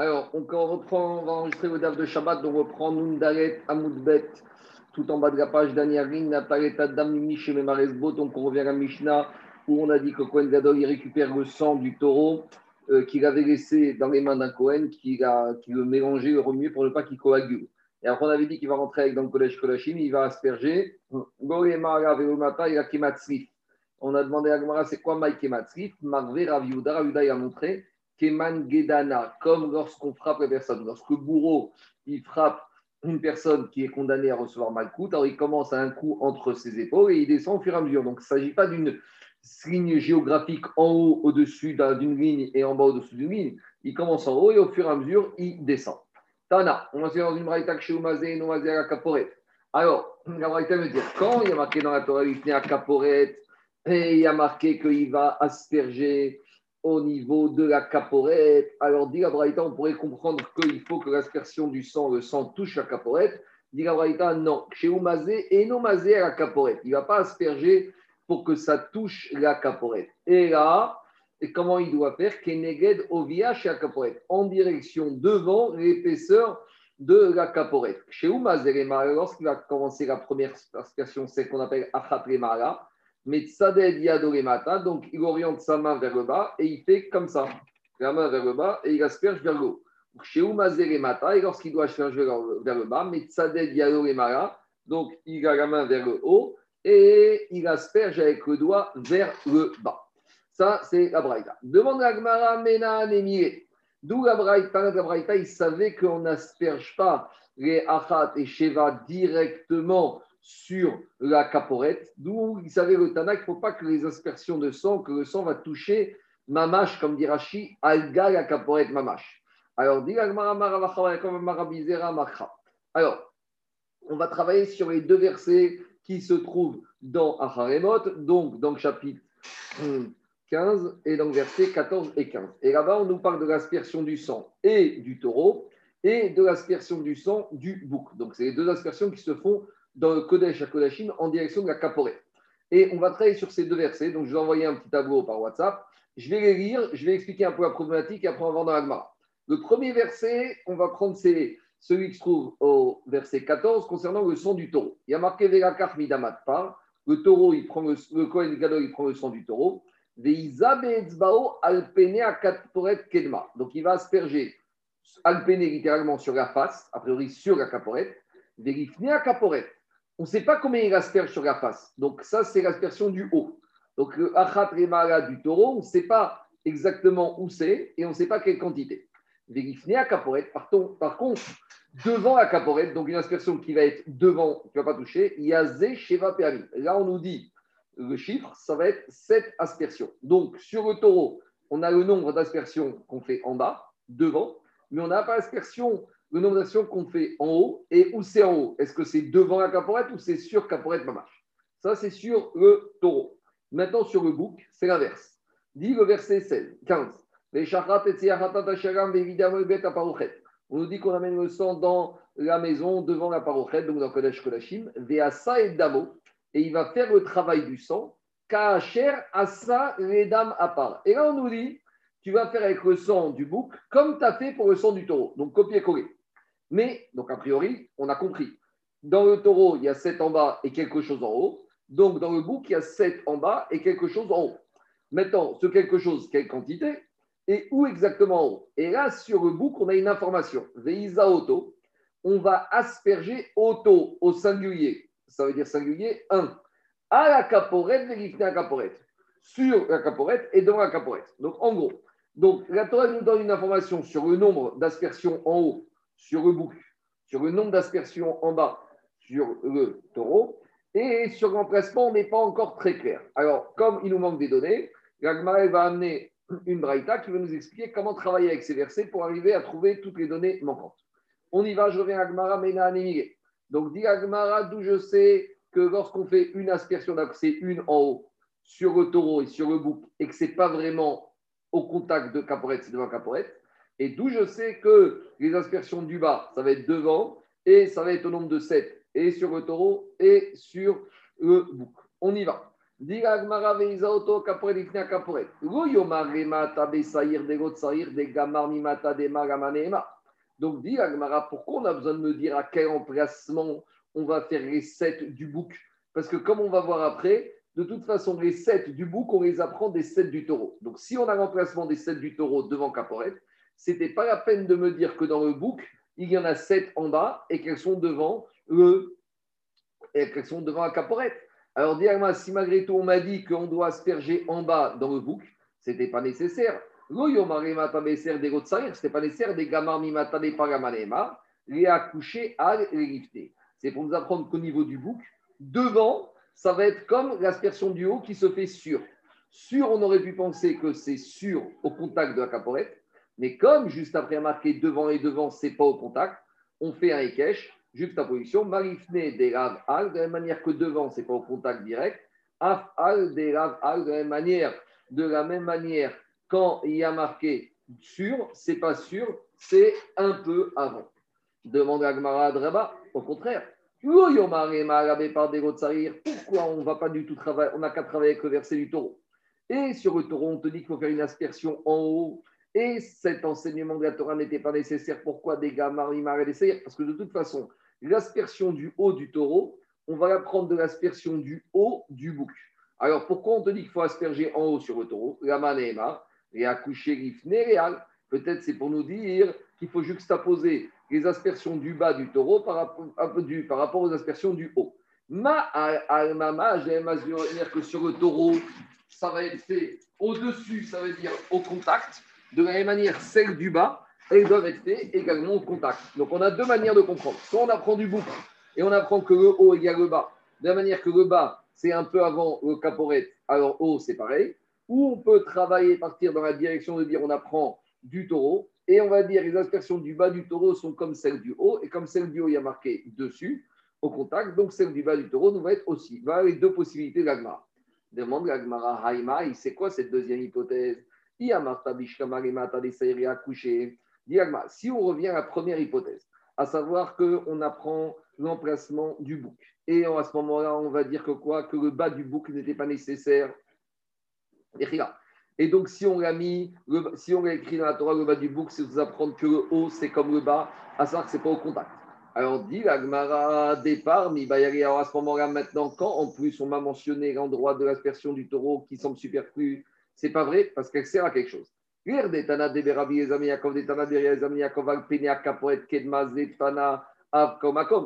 Alors, on, reprend, on va enregistrer le DAF de Shabbat, on reprend Nundaret Amoudbet, tout en bas de la page d'Aniarin, Naparet Adam Mish Maresbo, donc on revient à Mishnah, où on a dit que Cohen Gadol, récupère le sang du taureau euh, qu'il avait laissé dans les mains d'un Cohen, qui, a, qui le mélangeait, le remuait pour ne pas qu'il coagule. Et après, on avait dit qu'il va rentrer avec dans le collège Kolachim, il va asperger. On a demandé à Gmara, c'est quoi Maï Kematzrif Marvé Raviuda, Raviuda, il a montré Keman Gedana, comme lorsqu'on frappe la personne. Lorsque le bourreau, il frappe une personne qui est condamnée à recevoir Malkout, alors il commence à un coup entre ses épaules et il descend au fur et à mesure. Donc, il ne s'agit pas d'une ligne géographique en haut, au-dessus d'une ligne et en bas, au-dessus d'une ligne. Il commence en haut et au fur et à mesure, il descend. Tana, on va dans une braïta chez Oumazé, Noumazé à Kaporet. Alors, la braïta veut dire quand il y a marqué dans la Torah, il à Kaporet, et il y a marqué qu'il va asperger au niveau de la caporette. Alors, dit la Braïta, on pourrait comprendre qu'il faut que l'aspersion du sang, le sang touche la caporette. Dit la Braïta, non. Chez Oumazé et non mazé à la caporette. Il ne va pas asperger pour que ça touche la caporette. Et là, et comment il doit faire? Keneged ovia chez la caporette, en direction devant l'épaisseur de la caporette. Chez Oumazerema, lorsqu'il va commencer la première aspersion, c'est qu'on appelle Achatremara, mais Tzaded donc il oriente sa main vers le bas et il fait comme ça, la main vers le bas et il asperge vers le haut. Chez et lorsqu'il doit asperger vers le bas, mais Tzaded Yadoremara, donc il a la main vers le haut et il asperge avec le doigt vers le bas. Ça, c'est la Braïta. Demande à Gmara, Mena. D'où la Braïta, la Braïta, il savait qu'on n'asperge pas les Achat et Sheva directement sur la caporette, d'où il savait le Tana qu'il ne faut pas que les aspersions de sang, que le sang va toucher Mamash, comme dit Rashi, Alga la caporette Mamash. Alors, alors, on va travailler sur les deux versets qui se trouvent dans Acharemot, donc dans le chapitre 15 et dans verset 14 et 15. Et là-bas, on nous parle de l'aspersion du sang et du taureau et de l'aspersion du sang du bouc. Donc, c'est les deux aspersions qui se font dans le Kodesh à Kodashim en direction de la Caporée. Et on va travailler sur ces deux versets. Donc, je vais envoyer un petit tableau par WhatsApp. Je vais les lire, je vais expliquer un peu la problématique et après on va dans l'Agma. Le premier verset, on va prendre celui qui se trouve au verset 14 concernant le son du taureau. Il y a marqué Velakar Midamat par. Le taureau, il prend le, le Kohen Gadol, il prend le son du taureau. Kedma. Donc il va asperger, alpéner littéralement sur la face, a priori sur la caporette. à caporette. On ne sait pas combien il asperge sur la face. Donc ça, c'est l'aspersion du haut. Donc le achat du taureau, on ne sait pas exactement où c'est et on ne sait pas quelle quantité. à caporette. Par, contre, devant la caporette, donc une aspersion qui va être devant, qui ne va pas toucher, il y a Zé Sheva Là, on nous dit le chiffre, ça va être 7 aspersions. Donc, sur le taureau, on a le nombre d'aspersions qu'on fait en bas, devant, mais on n'a pas l'aspersion, le nombre d'aspersions qu'on fait en haut. Et où c'est en haut Est-ce que c'est devant la caporette ou c'est sur caporette mamache Ça, c'est sur le taureau. Maintenant, sur le bouc, c'est l'inverse. Dit le verset 16, 15. On nous dit qu'on amène le sang dans la maison devant la parochet, donc dans Kodesh Kodashim, Veasa et Damo, et il va faire le travail du sang. Kacher asa redam apar. Et là, on nous dit, tu vas faire avec le sang du bouc comme tu as fait pour le sang du taureau. Donc, copier-coller. Mais, donc, a priori, on a compris. Dans le taureau, il y a 7 en bas et quelque chose en haut. Donc, dans le bouc, il y a 7 en bas et quelque chose en haut. Maintenant, ce quelque chose, quelle quantité et où exactement en haut? Et là, sur le bouc, on a une information. Veisa auto, on va asperger auto au singulier ça veut dire singulier, 1. À la caporette, vérifier la caporette. Sur la caporette et dans la caporette. Donc, en gros, donc, la Torah nous donne une information sur le nombre d'aspersions en haut, sur le bouc, sur le nombre d'aspersions en bas, sur le taureau, et sur l'emplacement, on n'est pas encore très clair. Alors, comme il nous manque des données, l'Agmara va amener une braïta qui va nous expliquer comment travailler avec ces versets pour arriver à trouver toutes les données manquantes. On y va, je reviens à Agmara, Mena, donc, dit Agmara, d'où je sais que lorsqu'on fait une aspersion, c'est une en haut sur le taureau et sur le bouc, et que ce n'est pas vraiment au contact de caporette, c'est devant caporette. Et d'où je sais que les aspersions du bas, ça va être devant, et ça va être au nombre de 7, et sur le taureau, et sur le bouc. On y va. Donc, dit pourquoi on a besoin de me dire à quel emplacement on va faire les sept du bouc? Parce que comme on va voir après, de toute façon, les sept du bouc, on les apprend des sept du taureau. Donc, si on a l'emplacement des sept du taureau devant Caporet, ce n'était pas la peine de me dire que dans le bouc, il y en a sept en bas et qu'elles sont devant le, et qu'elles sont devant la Caporet. Alors, dis si malgré tout on m'a dit qu'on doit asperger en bas dans le bouc, ce n'était pas nécessaire. Ce n'était pas nécessaire des gamar mimata de pagamanema, les accoucher à les C'est pour nous apprendre qu'au niveau du bouc, devant, ça va être comme l'aspersion du haut qui se fait sur. Sur, on aurait pu penser que c'est sur au contact de la caporette, mais comme juste après marqué devant et devant, c'est pas au contact, on fait un ekech, juxtaposition, marifne des rav al, de la même manière que devant, c'est pas au contact direct, af al des rav al, de la même manière, de la même manière quand il y a marqué sur, c'est pas sûr, c'est un peu avant. Demande à Gmara Draba, au contraire. Pourquoi on va pas du tout travailler, on n'a qu'à travailler avec le verset du taureau? Et sur le taureau, on te dit qu'il faut faire une aspersion en haut. Et cet enseignement de la Torah n'était pas nécessaire. Pourquoi des gamins, Parce que de toute façon, l'aspersion du haut du taureau, on va la prendre de l'aspersion du haut du bouc. Alors pourquoi on te dit qu'il faut asperger en haut sur le taureau? La manéma, et accoucher réal. Peut-être c'est pour nous dire qu'il faut juxtaposer les aspersions du bas du taureau par rapport, aux aspersions du haut. Ma al-mama, dire que sur le taureau, ça va être fait au-dessus, ça veut dire au contact. De la même manière, celles du bas, elles doivent faites également au contact. Donc on a deux manières de comprendre. Soit on apprend du bouc et on apprend que le haut égale le bas. De la manière que le bas, c'est un peu avant le caporette, alors haut, c'est pareil ou on peut travailler, partir dans la direction de dire on apprend du taureau, et on va dire les aspersions du bas du taureau sont comme celles du haut, et comme celle du haut, il y a marqué dessus, au contact, donc celle du bas du taureau nous va être aussi. Voilà les deux possibilités de Demande l'agmara Haïma, c'est quoi cette deuxième hypothèse? Si on revient à la première hypothèse, à savoir qu'on apprend l'emplacement du bouc, et à ce moment-là, on va dire que quoi? Que le bas du bouc n'était pas nécessaire. Et donc, si on l'a mis, si on l'a écrit dans la Torah, le bas du bouc, c'est vous apprendre que le haut, c'est comme le bas, à savoir que ce n'est pas au contact. Alors, dit l'Agmara départ, mais alors à ce moment-là, maintenant, quand en plus on m'a mentionné l'endroit de l'aspersion du taureau qui semble superflu, c'est pas vrai parce qu'elle sert à quelque chose.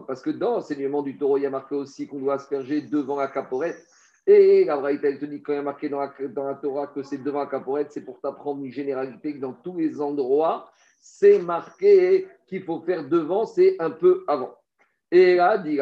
Parce que dans l'enseignement du taureau, il y a marqué aussi qu'on doit asperger devant la caporette. Et la Braïta, elle te dit quand il y a marqué dans la, Torah que c'est devant la caporette, c'est pour t'apprendre une généralité que dans tous les endroits, c'est marqué qu'il faut faire devant, c'est un peu avant. Et là, dit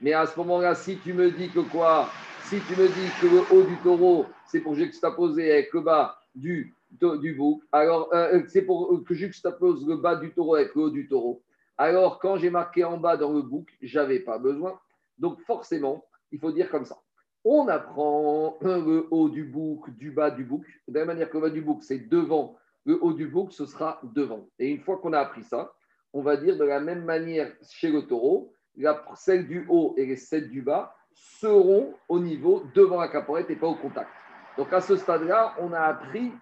mais à ce moment-là, si tu me dis que quoi? Si tu me dis que le haut du taureau, c'est pour juxtaposer avec le bas du, du bouc, alors euh, euh, c'est pour que juxtapose le bas du taureau avec le haut du taureau. Alors, quand j'ai marqué en bas dans le bouc, j'avais pas besoin. Donc forcément, il faut dire comme ça. On apprend le haut du bouc, du bas du bouc. De la manière que le bas du bouc, c'est devant, le haut du bouc, ce sera devant. Et une fois qu'on a appris ça, on va dire de la même manière chez le taureau, la, celle du haut et les celles du bas seront au niveau devant la caporette et pas au contact. Donc à ce stade-là, on a appris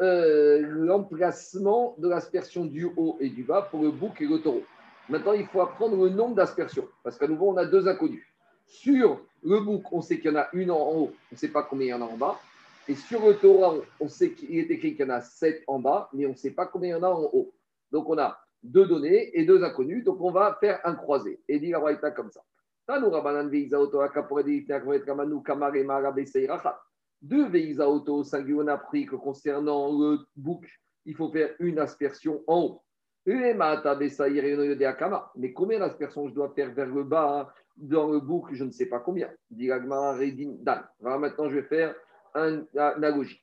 euh, l'emplacement de l'aspersion du haut et du bas pour le bouc et le taureau. Maintenant, il faut apprendre le nombre d'aspersions, parce qu'à nouveau, on a deux inconnus. Sur le bouc, on sait qu'il y en a une en haut, on ne sait pas combien il y en a en bas. Et sur le Torah, on sait qu'il est écrit qu'il y en a sept en bas, mais on ne sait pas combien il y en a en haut. Donc, on a deux données et deux inconnus. Donc, on va faire un croisé. Et dit la comme ça. Deux Veiza Auto, singulier, on a appris que concernant le bouc, il faut faire une aspersion en haut. Mais combien d'aspersions je dois faire vers le bas dans le bouc? Je ne sais pas combien. Maintenant, je vais faire une analogie.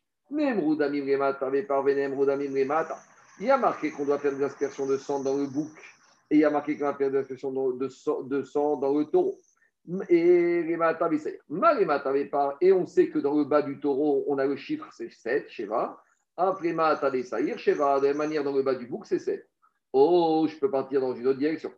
Il y a marqué qu'on doit faire des aspersions de sang dans le bouc et il y a marqué qu'on faire des aspersions de sang dans le taureau. Et et on sait que dans le bas du taureau, on a le chiffre, c'est 7, Sheva. Après Sheva, de la manière dans le bas du bouc, c'est 7. Oh, je peux partir dans une autre direction.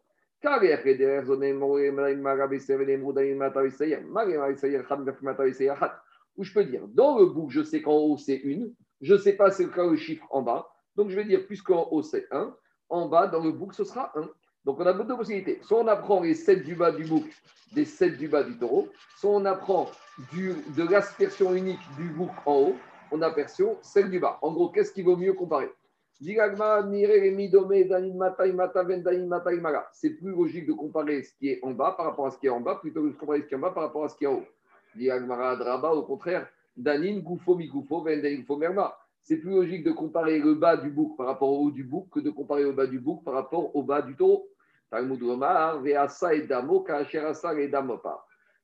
Ou je peux dire, dans le bouc, je sais qu'en haut c'est une, je ne sais pas c'est le chiffre en bas, donc je vais dire, puisqu'en haut c'est 1, en bas dans le bouc ce sera 1. Donc on a deux possibilités. Soit on apprend les 7 du bas du bouc des 7 du bas du taureau, soit on apprend du, de l'aspersion unique du bouc en haut, on aperçoit celle du bas. En gros, qu'est-ce qui vaut mieux comparer? C'est plus logique de comparer ce qui est en bas par rapport à ce qui est en bas plutôt que de comparer ce qui est en bas par rapport à ce qui est en haut. Au contraire, Danin, Goufo, Merma. C'est plus logique de comparer le bas du bouc par rapport au haut du bouc que de comparer le bas du bouc par rapport au bas du taureau.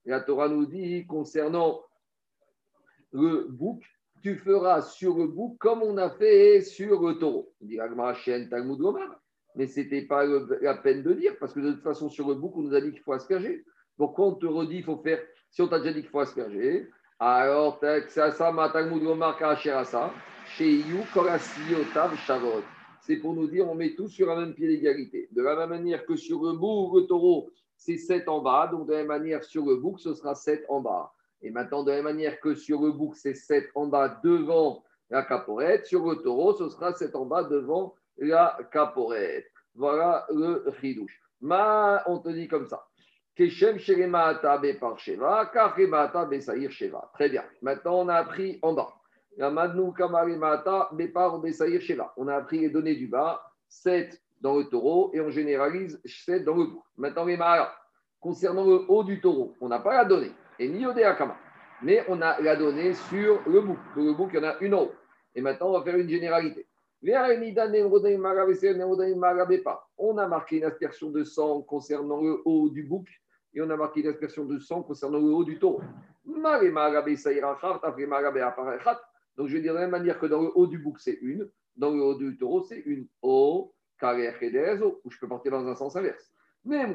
La Torah nous dit concernant le bouc, tu feras sur le bouc comme on a fait sur le taureau. On dit mais ce n'était pas la peine de dire, parce que de toute façon, sur le bouc, on nous a dit qu'il faut asperger. Donc, quand on te redit qu'il faut faire, si on t'a déjà dit qu'il faut asperger, alors, ça, ça, chez C'est pour nous dire, on met tout sur un même pied d'égalité. De la même manière que sur le bouc, le taureau, c'est 7 en bas, donc de la même manière sur le bouc, ce sera 7 en bas. Et maintenant, de la même manière que sur le bouc, c'est 7 en bas devant la caporette, sur le taureau, ce sera 7 en bas devant la caporette. Voilà le ridouche. Ma, on te dit comme ça. Très bien. Maintenant, on a appris en bas. On a appris les données du bas, 7 dans le taureau et on généralise 7 dans le bouc. Maintenant, concernant le haut du taureau, on n'a pas la donnée et ni au Akama. Mais on a la donnée sur le bouc. le bouc, il y en a une en haut. Et maintenant, on va faire une généralité. On a marqué une aspersion de sang concernant le haut du bouc et on a marqué une aspersion de sang concernant le haut du taureau. Donc je vais dire de la même manière que dans le haut du bouc, c'est une, dans le haut du taureau, c'est une. O, où je peux porter dans un sens inverse. Mais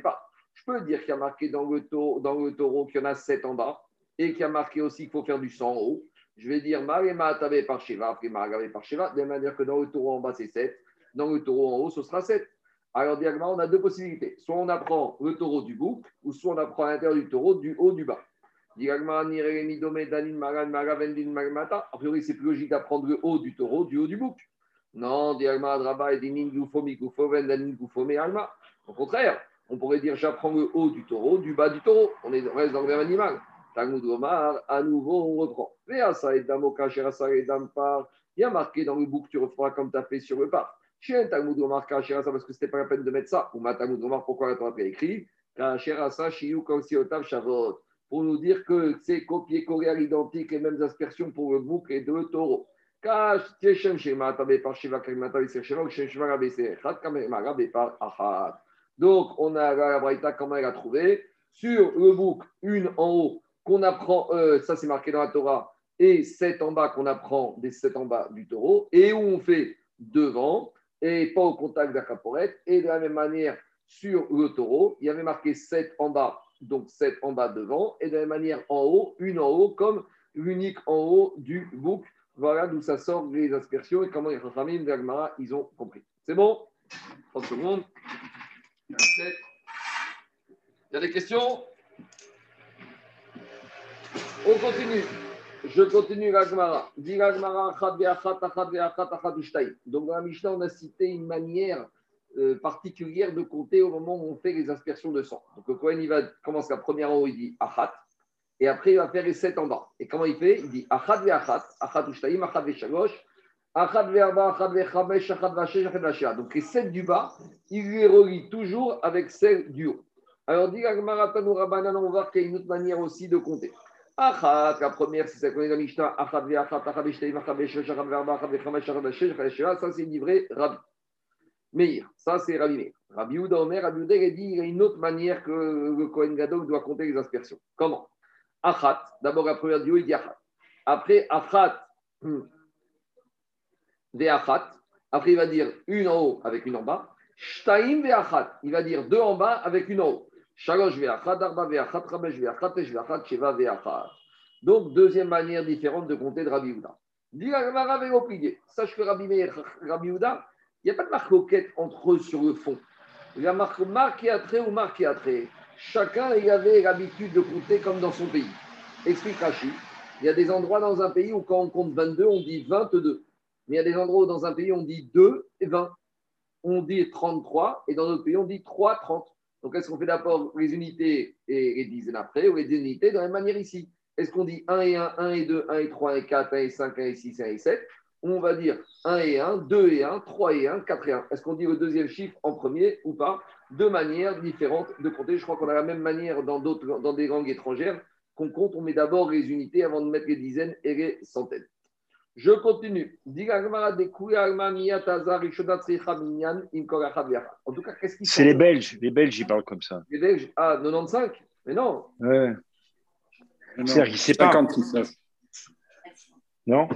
pas. Je peux dire qu'il y a marqué dans le, taureau, dans le taureau qu'il y en a 7 en bas et qu'il y a marqué aussi qu'il faut faire du sang en haut. Je vais dire Marema Tabe par Sheva, après par Sheva, de la manière que dans le taureau en bas c'est 7, dans le taureau en haut ce sera 7. Alors, diagramme, on a deux possibilités. Soit on apprend le taureau du bouc, ou soit on apprend à l'intérieur du taureau du haut du bas. A priori, c'est plus logique d'apprendre le haut du taureau du haut du bouc. Non, Au contraire, on pourrait dire j'apprends le haut du taureau, du bas du taureau. On, est, reste dans le même animal. Talmud Omar, à nouveau, on reprend. Il y a marqué dans le bouc, tu referas comme tu as fait sur le. Chez un Talmud Omar, parce que ce n'était pas la peine de mettre ça. Ou ma Talmud Omar, pourquoi la Torah écrit Pour nous dire que c'est copié-collé à l'identique, les mêmes aspersions pour le bouc et le taureau. Donc, on a la Braïta, comment elle a trouvé? Sur le bouc, une en haut, qu'on apprend, euh, ça c'est marqué dans la Torah, et sept en bas, qu'on apprend des sept en bas du taureau, et où on fait devant, et pas au contact de la caporette. Et de la même manière, sur le taureau, il y avait marqué 7 en bas, donc 7 en bas devant, et de la même manière en haut, une en haut, comme l'unique en haut du bouc. Voilà d'où ça sort les aspersions et comment les Chachamim d'Agmara, ils ont compris. C'est bon? 30 secondes. Il y a des questions? On continue. Je continue l'Agmara. Dit l'Agmara, Donc dans la Mishnah, on a cité une manière euh, particulière de compter au moment où on fait les aspersions de sang. Donc le Kohen, il va commencer la première en haut, il dit achat. Et après, il va faire les sept en bas. Et comment il fait Il dit achat ve'achat, achat ushtaim, achat ve'shalosh, achat ve'arba, achat ve'chamesh, achat ve'ashesh, achat ve'ashia. Donc les sept du bas, il les relie toujours avec celles du haut. Alors dit l'Agmara, Tanou Rabbanan, on va voir qu'il y a une autre manière aussi de compter. Achat, la première, c'est ça qu'on est dans Mishnah. Achat ve'achat, achat ve'shtaim, achat ve'shosh, achat ve'arba, achat ve'chamesh, achat ve'ashesh, achat ve'ashia. Ça, c'est livré Rabbi. Meir, ça c'est Rabbi Meir. Rabbi Ouda Omer, Rabbi il dit il y a une autre manière que le Kohen Gadol doit compter les aspersions. Comment? Achat, d'abord la première du haut, il dit Achat. Après, Achat, Ve'achat. Après, il va dire une en haut avec une en bas. Shtaim Ve'achat. Il va dire deux en bas avec une en haut. Shalosh Ve'achat, Arba Ve'achat, Ramesh Ve'achat, Tesh Ve'achat, Sheva Ve'achat. Donc, deuxième manière différente de compter de Rabbi Ouda. Dit la Sache que Rabbi Meir, Rabbi Ouda, Il n'y a pas de marque entre eux sur le fond. La marque marque trait ou marque trait. Chacun il avait l'habitude de compter comme dans son pays. Explique Rachid. Il y a des endroits dans un pays où quand on compte 22, on dit 22. Mais il y a des endroits où dans un pays on dit 2 et 20. On dit 33 et dans d'autres pays on dit 3, 30. Donc est-ce qu'on fait d'abord les unités et les dizaines après ou les unités de la même manière ici? Est-ce qu'on dit 1 et 1, 1 et 2, 1 et 3, 1 et 4, 1 et 5, 1 et 6, 1 et 7 on va dire 1 et 1, 2 et 1, 3 et 1, 4 et 1. Est-ce qu'on dit le deuxième chiffre en premier ou pas Deux manières différentes de compter. Je crois qu'on a la même manière dans, d'autres, dans des langues étrangères qu'on compte. On met d'abord les unités avant de mettre les dizaines et les centaines. Je continue. En tout cas, qu'est-ce C'est les Belges. Les Belges, ils parlent comme ça. Les Belges Ah, 95 Mais non. Ouais. C'est-à-dire qu'ils séparent. Non?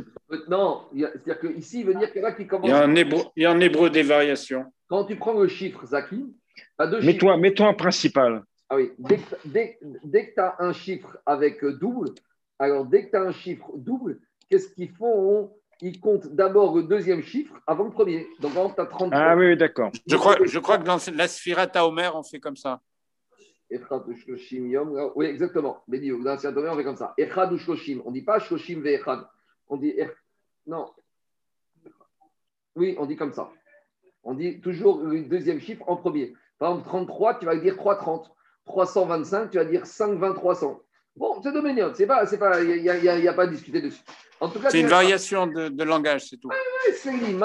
Non, c'est-à-dire qu'ici, il veut dire qu'il y a qui commence. Il y a, un hébreu, il y a en hébreu des variations. Quand tu prends le chiffre Zaki, tu as deux mets-toi, chiffres. Mets-toi en principal. Ah oui, dès, que tu as un chiffre avec double, alors dès que tu as un chiffre double, qu'est-ce qu'ils font? Ils comptent d'abord le deuxième chiffre avant le premier. Donc, avant, tu as 33. Ah oui, d'accord. Je crois, je crois que dans la Sphirata Omer, on fait comme ça. Oui, exactement. Mais dans la Sphirata Omer, on fait comme ça. Echad ou Shoshim. On ne dit pas Shoshim ve Echad. On dit. Non. Oui, on dit comme ça. On dit toujours le deuxième chiffre en premier. Par exemple, 33, tu vas dire 330. 325, tu vas dire 520, 300. Bon, c'est dominant. C'est pas, c'est pas, il n'y a, pas à discuter dessus. En tout cas, c'est une variation de, langage, c'est tout. Oui, oui, c'est ou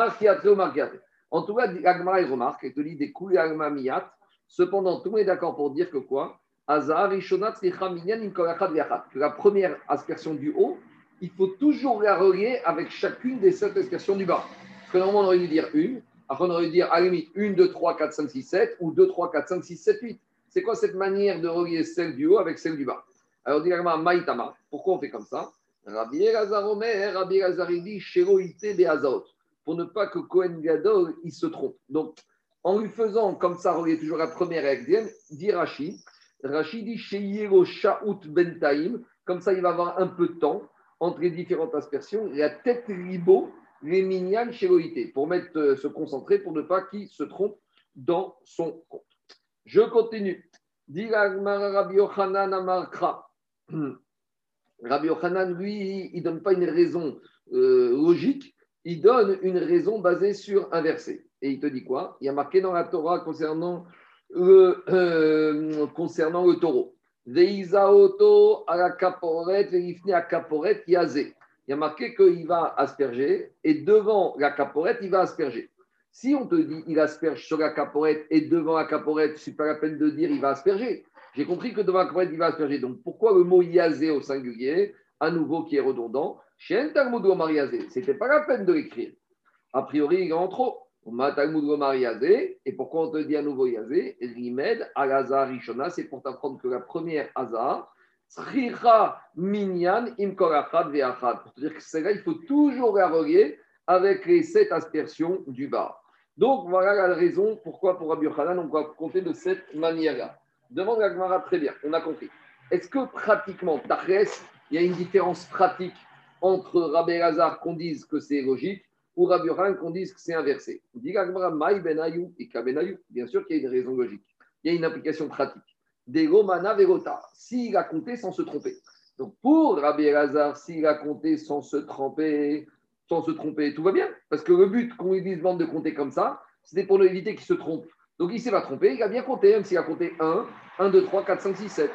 En tout cas, Agmara, il remarque, il te dit des couilles miyat. Cependant, tout le monde est d'accord pour dire que quoi? Que la première aspersion du haut, il faut toujours la relier avec chacune des sept aspersions du bas. Parce que normalement, on aurait dû dire une, après on aurait dû dire à la limite 1, 2, 3, 4, 5, 6, 7, ou 2, 3, 4, 5, 6, 7, 8. C'est quoi cette manière de relier celle du haut avec celle du bas? Alors, directement, Maïtama, pourquoi on fait comme ça? Rabbi Elazar Omer, Rabbi Elazar dit des pour ne pas que Cohen Gadol il se trompe. Donc, en lui faisant comme ça, relier toujours la première avec la dit Rachid, Rachid dit Sheyero Shaout Bentaim, comme ça il va avoir un peu de temps entre les différentes aspersions, la tête ribo, les minyan chéloïté, pour mettre, euh, se concentrer, pour ne pas qu'il se trompe dans son compte. Je continue. Rabbi Yochanan, lui, il ne donne pas une raison euh, logique, il donne une raison basée sur un verset. Et il te dit quoi? Il y a marqué dans la Torah concernant le, euh, concernant le taureau. À la caporette, à yazé. Il y a marqué qu'il va asperger et devant la caporette, il va asperger. Si on te dit il asperge sur la caporette et devant la caporette, ce n'est pas la peine de dire il va asperger. J'ai compris que devant la caporette, il va asperger. Donc pourquoi le mot yazé au singulier, à nouveau qui est redondant? N'était pas la peine de l'écrire. A priori, il est en trop. Et pourquoi on te dit à nouveau yazé Rimed al rishona, c'est pour t'apprendre que la première azar, minyan im Pour te dire que celle-là, il faut toujours la relier avec les sept aspersions du bas. Donc, voilà la raison pourquoi pour Rabbi Yochanan, on va compter de cette manière-là. Demande la Gemara très bien, on a compris. Est-ce que pratiquement, Tachès, il y a une différence pratique entre Rabbi Lazar qu'on dise que c'est logique ou Rabbi qu'on dise que c'est inversé et Kabenayou. Bien sûr qu'il y a une raison logique. Il y a une application pratique. Degomana Verota, s'il a compté sans se tromper. Donc pour Rabbi Lazar, s'il a compté sans se tromper, sans se tromper, tout va bien. Parce que le but qu'on lui dise de compter comme ça, c'était pour éviter qu'il se trompe. Donc il s'est pas trompé, il a bien compté, même s'il a compté 1, 1, 2, 3, 4, 5, 6, 7.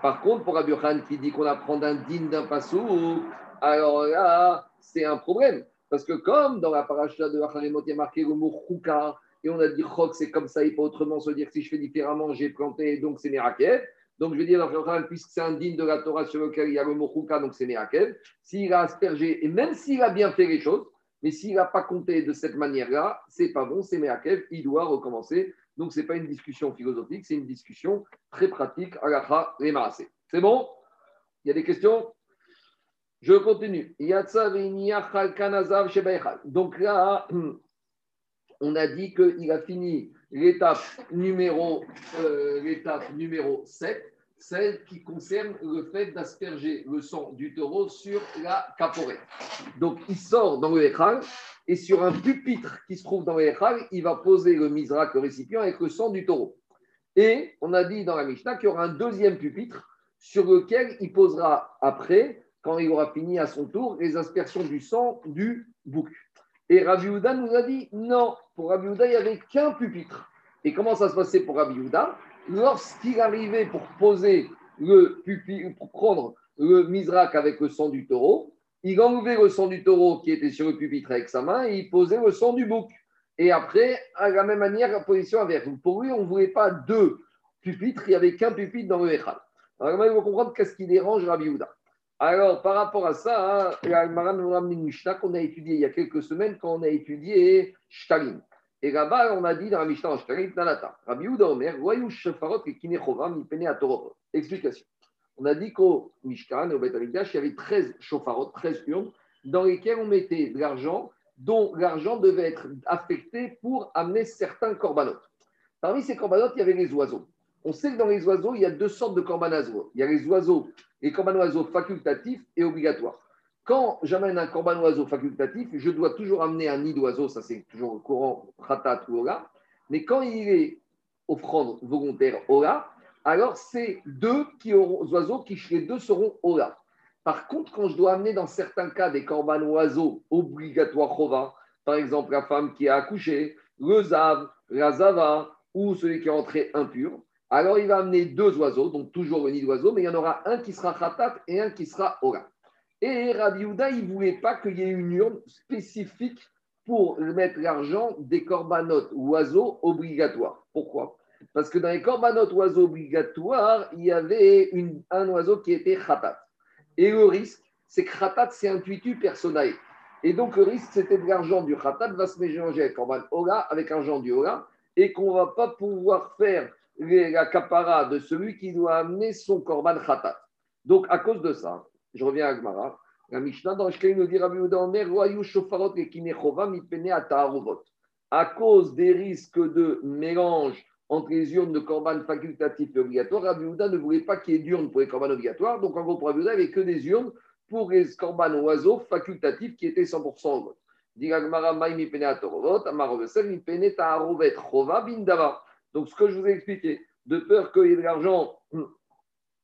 Par contre, pour Rabbi Khan qui dit qu'on apprend d'un digne d'un passou, alors là, c'est un problème. Parce que comme dans la paracha de Hacharimot, il y a marqué le mot chouka, et on a dit chok, c'est comme ça, il peut autrement se dire si je fais différemment, j'ai planté, donc c'est mirakel. Donc, je veux dire, puisque c'est un digne de la Torah sur lequel il y a le mot chouka, donc c'est Merakev, s'il a aspergé, et même s'il a bien fait les choses, mais s'il n'a pas compté de cette manière-là, c'est pas bon, c'est Merakev, il doit recommencer. Donc, ce n'est pas une discussion philosophique, c'est une discussion très pratique, alacha et C'est bon? Il y a des questions? Je continue. Donc là, on a dit qu'il a fini l'étape numéro, euh, l'étape numéro 7 celle qui concerne le fait d'asperger le sang du taureau sur la caporée. Donc, il sort dans le Echal et sur un pupitre qui se trouve dans le Echal, il va poser le misrak, le récipient, avec le sang du taureau. Et on a dit dans la Mishnah qu'il y aura un deuxième pupitre sur lequel il posera après, quand il aura fini à son tour, les aspersions du sang du bouc. Et Rabbi Houda nous a dit non, pour Rabbi Houda, il n'y avait qu'un pupitre. Et comment ça se passait pour Rabbi Houda? Lorsqu'il arrivait pour poser le pupitre, pour prendre le misrak avec le sang du taureau, il enlevait le sang du taureau qui était sur le pupitre avec sa main et il posait le sang du bouc. Et après, à la même manière, la position inverse. Pour lui, on ne voulait pas deux pupitres, il n'y avait qu'un pupitre dans le Echal. Alors, il faut comprendre qu'est-ce qui dérange Rabbi Houda? Alors, par rapport à ça, hein, il y a une Mishnah qu'on a étudié il y a quelques semaines quand on a étudié Shtalim. Et là-bas, on a dit dans la Mishnah Nanata, Rabbi Yehuda Omer, Shefarot et Kinechova, Mipene à Explication. On a dit qu'au Mishkan, au Beth il y avait 13 chauffarot, 13 urnes, dans lesquelles on mettait de l'argent, dont l'argent devait être affecté pour amener certains corbanotes. Parmi ces corbanotes, il y avait les oiseaux. On sait que dans les oiseaux, il y a deux sortes de corbanazos. Il y a les oiseaux, les corbanoiseaux facultatifs et obligatoires. Quand j'amène un corban oiseau facultatif, je dois toujours amener un nid d'oiseau, ça c'est toujours courant ratat ou ola. Mais quand il est offrande volontaire ola, alors c'est deux qui auront, oiseaux qui les deux seront ola. Par contre, quand je dois amener dans certains cas des corban oiseaux obligatoires chova, par exemple la femme qui a accouché, le zav, la zava ou celui qui est entré impur, alors il va amener deux oiseaux, donc toujours le nid d'oiseau, mais il y en aura un qui sera khatat et un qui sera ola. Et Rabbi Houda, il ne voulait pas qu'il y ait une urne spécifique pour mettre l'argent des corbanotes oiseaux obligatoires. Pourquoi? Parce que dans les corbanotes oiseaux obligatoires, il y avait un oiseau qui était khatat. Et le risque, c'est que khatat, c'est intuitu personnel. Et donc, le risque, c'était que l'argent du khatat va se mélanger avec korban ola, avec l'argent du ola, et qu'on ne va pas pouvoir faire la capara de celui qui doit amener son korban khatat. Donc, à cause de ça, je reviens à Gmara. La Mishnah dans lequel nous dit Rabbi shofarot. À cause des risques de mélange entre les urnes de corban facultatifs et obligatoires, Rabbi ne voulait pas qu'il y ait d'urnes pour les corban obligatoires. Donc, en gros, pour Rabbi Houda, il n'y avait que des urnes pour les corban oiseaux facultatifs qui étaient 100% au vote. Donc, ce que je vous ai expliqué, de peur qu'il y ait de l'argent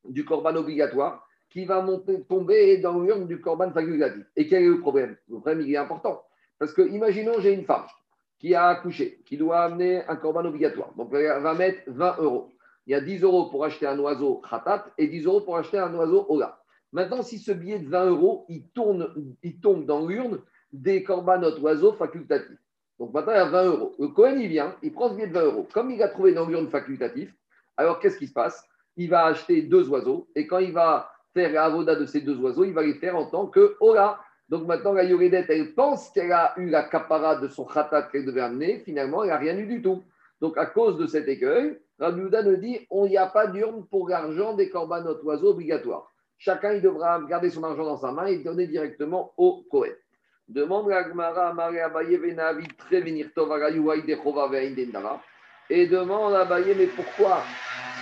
du corban obligatoire, qui va monter, tomber dans l'urne du corban facultatif. Et quel est le problème Le problème, il est important. Parce que, imaginons, j'ai une femme qui a accouché, qui doit amener un corban obligatoire. Donc, elle va mettre 20 euros. Il y a 10 euros pour acheter un oiseau khatat et 10 euros pour acheter un oiseau ola. Maintenant, si ce billet de 20 euros, il, il tombe dans l'urne des corbanotes oiseaux facultatifs. Donc maintenant, il y a 20 euros. Le Cohen, il vient, il prend ce billet de 20 euros. Comme il a trouvé dans l'urne facultatif, alors qu'est-ce qui se passe? Il va acheter deux oiseaux et quand il va faire la avoda de ces deux oiseaux, il va les faire en tant que Ora. Donc maintenant, la Yoredet, elle pense qu'elle a eu la capara de son khatat qu'elle devait amener. Finalement, elle n'a rien eu du tout. Donc à cause de cet écueil, Rabbi Houda nous dit on n'y a pas d'urne pour l'argent des corbanotes oiseaux obligatoires. Chacun, il devra garder son argent dans sa main et donner directement au Kohen. Demande la Gemara Abaye Prévenir Et demande à Abaye, mais pourquoi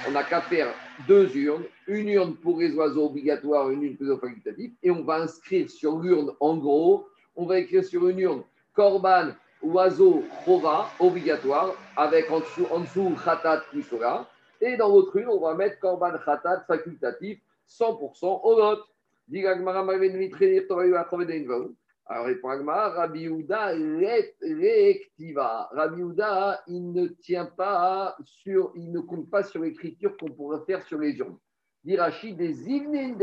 on n'a qu'à faire deux urnes, une urne pour les oiseaux obligatoires, une urne pour les oiseaux facultatifs, et on va inscrire sur l'urne, en gros, on va écrire sur une urne Korban, oiseau, chova, obligatoire, avec en dessous, en dessous khatat plus et dans l'autre urne, on va mettre Korban, khatat, facultatif, 100% au lot. Alors, répond Agma, Rabbi Houda. Rabbi Houda, il ne tient pas sur, il ne compte pas sur l'écriture qu'on pourrait faire sur les urnes. Dirachi des de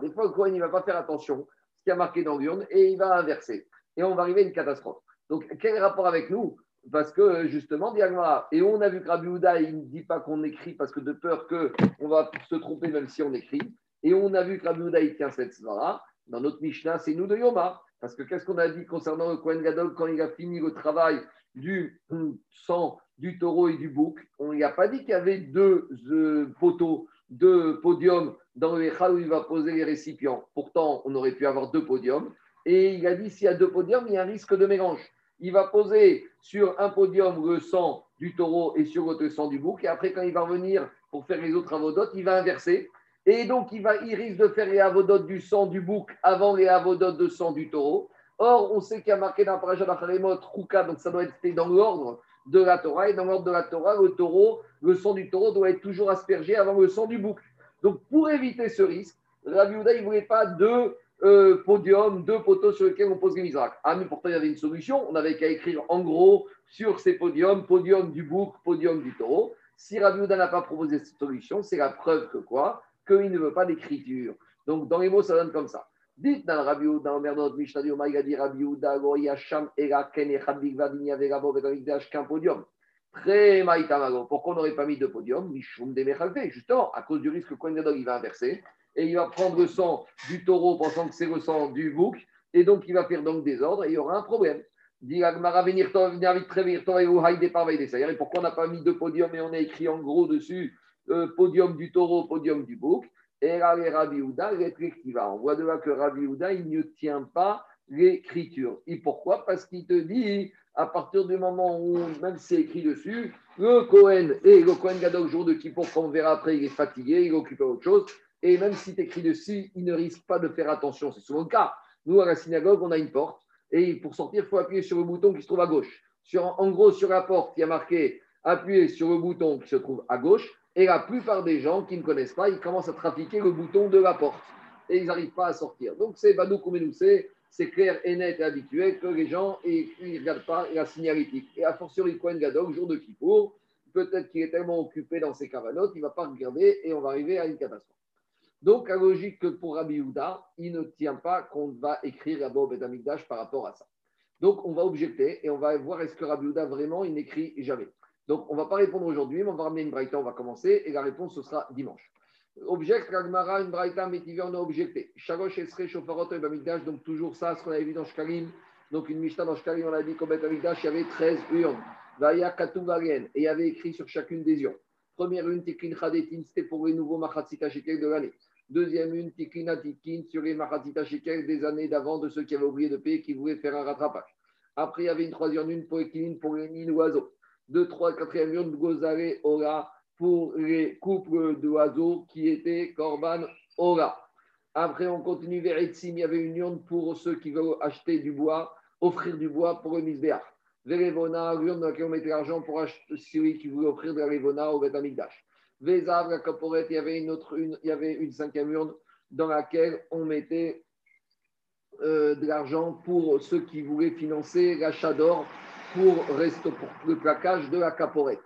Des fois, le il ne va pas faire attention à ce qui a marqué dans l'urne et il va inverser. Et on va arriver à une catastrophe. Donc, quel rapport avec nous? Parce que, justement, et on a vu que Rabbi Houda, il ne dit pas qu'on écrit parce que de peur qu'on va se tromper même si on écrit. Et on a vu que Rabbi Houda, il tient cette svara. Dans notre Mishnah, c'est nous de Yoma. Parce que qu'est-ce qu'on a dit concernant le Kohen Gadol quand il a fini le travail du sang du taureau et du bouc? On n'y a pas dit qu'il y avait deux euh, poteaux, deux podiums dans le Echal où il va poser les récipients. Pourtant, on aurait pu avoir deux podiums. Et il a dit s'il y a deux podiums, il y a un risque de mélange. Il va poser sur un podium le sang du taureau et sur l'autre sang du bouc. Et après, quand il va revenir pour faire les autres avodotes, il va inverser. Et donc, il, va, risque de faire les avodotes du sang du bouc avant les avodotes de sang du taureau. Or, on sait qu'il y a marqué dans Parashat Acharemot, Ruka, donc ça doit être dans l'ordre de la Torah. Et dans l'ordre de la Torah, le taureau, le sang du taureau doit être toujours aspergé avant le sang du bouc. Donc, pour éviter ce risque, Rabbi Houda, il ne voulait pas deux euh, podiums, deux poteaux sur lesquels on pose les misrak. Ah, mais pourtant, il y avait une solution. On n'avait qu'à écrire en gros sur ces podiums, podium du bouc, podium du taureau. Si Rabbi Houda n'a pas proposé cette solution, c'est la preuve que quoi? Qu'il ne veut pas d'écriture. Donc, dans les mots, ça donne comme ça. Dites dans Rabbi Houda, Omer notre Mishnah du il a dit Rabbi Houda, Goyasham, Era, Ken, Echad, Bigvad, Niaverabo, Vedamikdash, qu'un podium. Très maïtamago. Pourquoi on n'aurait pas mis de podium Mishum de Justement, à cause du risque que Kohen il va inverser et il va prendre le sang du taureau pensant que c'est le sang du bouc, et donc il va faire donc des ordres et il y aura un problème. Et pourquoi on n'a pas mis de podium et on a écrit en gros dessus euh, podium du taureau, podium du bouc Et là, Rabbi Houda, On voit de là que Rabbi Houda, il ne tient pas l'écriture. Et pourquoi? Parce qu'il te dit, à partir du moment où, même c'est écrit dessus, le Cohen et le Cohen Gadol, jour de Kippour, qu'on verra après, il est fatigué, il est occupé à autre chose. Et même si tu écris dessus, il ne risque pas de faire attention. C'est souvent le cas. Nous, à la synagogue, on a une porte. Et pour sortir, il faut appuyer sur le bouton qui se trouve à gauche. Sur, en gros, sur la porte, il y a marqué appuyer sur le bouton qui se trouve à gauche. Et la plupart des gens qui ne connaissent pas, ils commencent à trafiquer le bouton de la porte. Et ils n'arrivent pas à sortir. Donc, c'est Badou c'est clair et net et habituel que les gens ne regardent pas la signalétique. Et à fortiori, Cohen Gadog, jour de Kippour, peut-être qu'il est tellement occupé dans ses cavanotes, il ne va pas regarder et on va arriver à une catastrophe. Donc, la logique que pour Rabbi Houda, il ne tient pas qu'on va écrire là-bas au par rapport à ça. Donc, on va objecter et on va voir est-ce que Rabbi Houda vraiment, il n'écrit jamais. Donc, on ne va pas répondre aujourd'hui, mais on va ramener une braïta, on va commencer et la réponse, ce sera dimanche. Object, Ragmara, une braïta, métivier, on a objecté. Sharosh, Esre, et Bamikdash, donc toujours ça, ce qu'on avait vu dans Shkalim. Donc, une Mishnah dans Shkalim, on a dit qu'au Bet il y avait 13 urnes. Vaya, Katou, et il y avait écrit sur chacune des urnes. Première une, Tikin Khadetin, c'était pour les nouveaux Machatzita de l'année. Deuxième une, tikin sur les shekel des années d'avant de ceux qui avaient oublié de payer, qui voulaient faire un rattrapage. Après, il y avait une troisième une pour les pour les Deux, trois, quatrième une, gozare ora pour les couples d'oiseaux qui étaient korban ora. Après, on continue vers Etzim, il y avait une urne pour ceux qui veulent acheter du bois, offrir du bois pour le misbéach. Verevona, l'urne dans laquelle on mettait l'argent pour acheter qui voulait offrir de la Revona au Beth Vezav, la caporette, il y avait une autre, une, il y avait une cinquième urne dans laquelle on mettait euh, de l'argent pour ceux qui voulaient financer l'achat d'or pour, le plaquage de la caporette.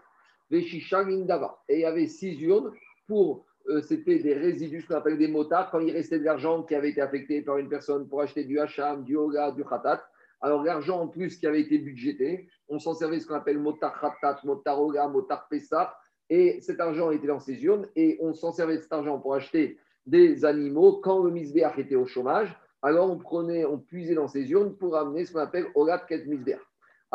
Et il y avait six urnes pour, euh, c'était des résidus, ce qu'on appelle des motards, quand il restait de l'argent qui avait été affecté par une personne pour acheter du hacham, du hoga, du khatat. Alors l'argent en plus qui avait été budgété, on s'en servait ce qu'on appelle motar khatat, motar hoga, motar pessah et cet argent était dans ces urnes et on s'en servait de cet argent pour acheter des animaux quand le misbéach était au chômage. Alors on prenait, on puisait dans ces urnes pour amener ce qu'on appelle Orat Ket Misbéach.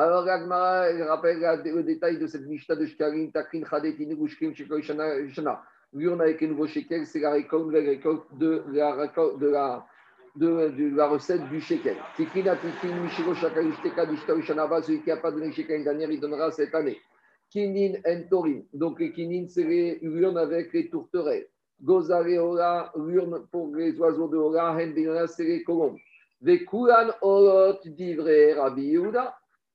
Alors Agmara rappelle le détail de cette Mishnah de Shkarim, Takrin, Chadetin, Gushkim, Shekoy, Shana. L'urne avec les nouveaux shekel, c'est la récolte, la récolte de la, de la, de, de la recette du shekel. Tikin, Mishiro, Shanava, celui qui n'a pas donné shekel dernière, il donnera cette année. Kinin en Torin. Donc les kinin, c'est les urnes avec les tourterelles. Gozare Ora, l'urne pour les oiseaux de Ora, Hendina, c'est les colombes. Vekulan Orot d'Ivre Rabbi.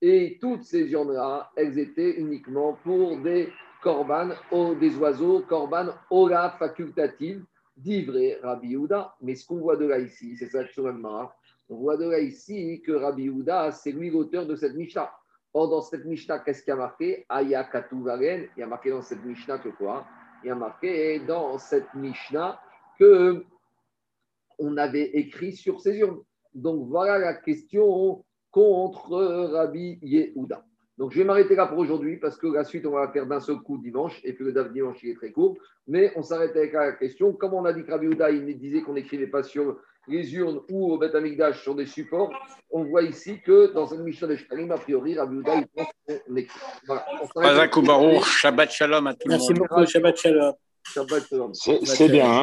Et toutes ces urnes-là, elles étaient uniquement pour des corbanes, des oiseaux, corbanes Ora facultatives d'Ivre Rabbi Yehuda. Mais ce qu'on voit de là ici, c'est ça actuellement. On voit de là ici que Rabbi Yehuda, c'est lui l'auteur de cette Mishnah. Or, dans cette Mishnah, qu'est-ce qu'il y a marqué? Aya Il y a marqué dans cette Mishnah que quoi? Il y a marqué dans cette Mishnah que on avait écrit sur ces urnes. Donc, voilà la question contre Rabbi Yehuda. Donc, je vais m'arrêter là pour aujourd'hui parce que la suite, on va la faire d'un seul coup dimanche et puis le dimanche, il est très court. Mais on s'arrête avec la question. Comme on a dit que Rabbi Yehuda, il disait qu'on n'écrivait pas sur les urnes ou au Beth Amikdash sur des supports, on voit ici que dans une mission de Shkalim, a priori, Rabbi Houda, il pense qu'on écrit. Voilà. Shabbat Shalom à tout le monde. Merci beaucoup, Shabbat Shalom. Shabbat Shalom. C'est bien. Hein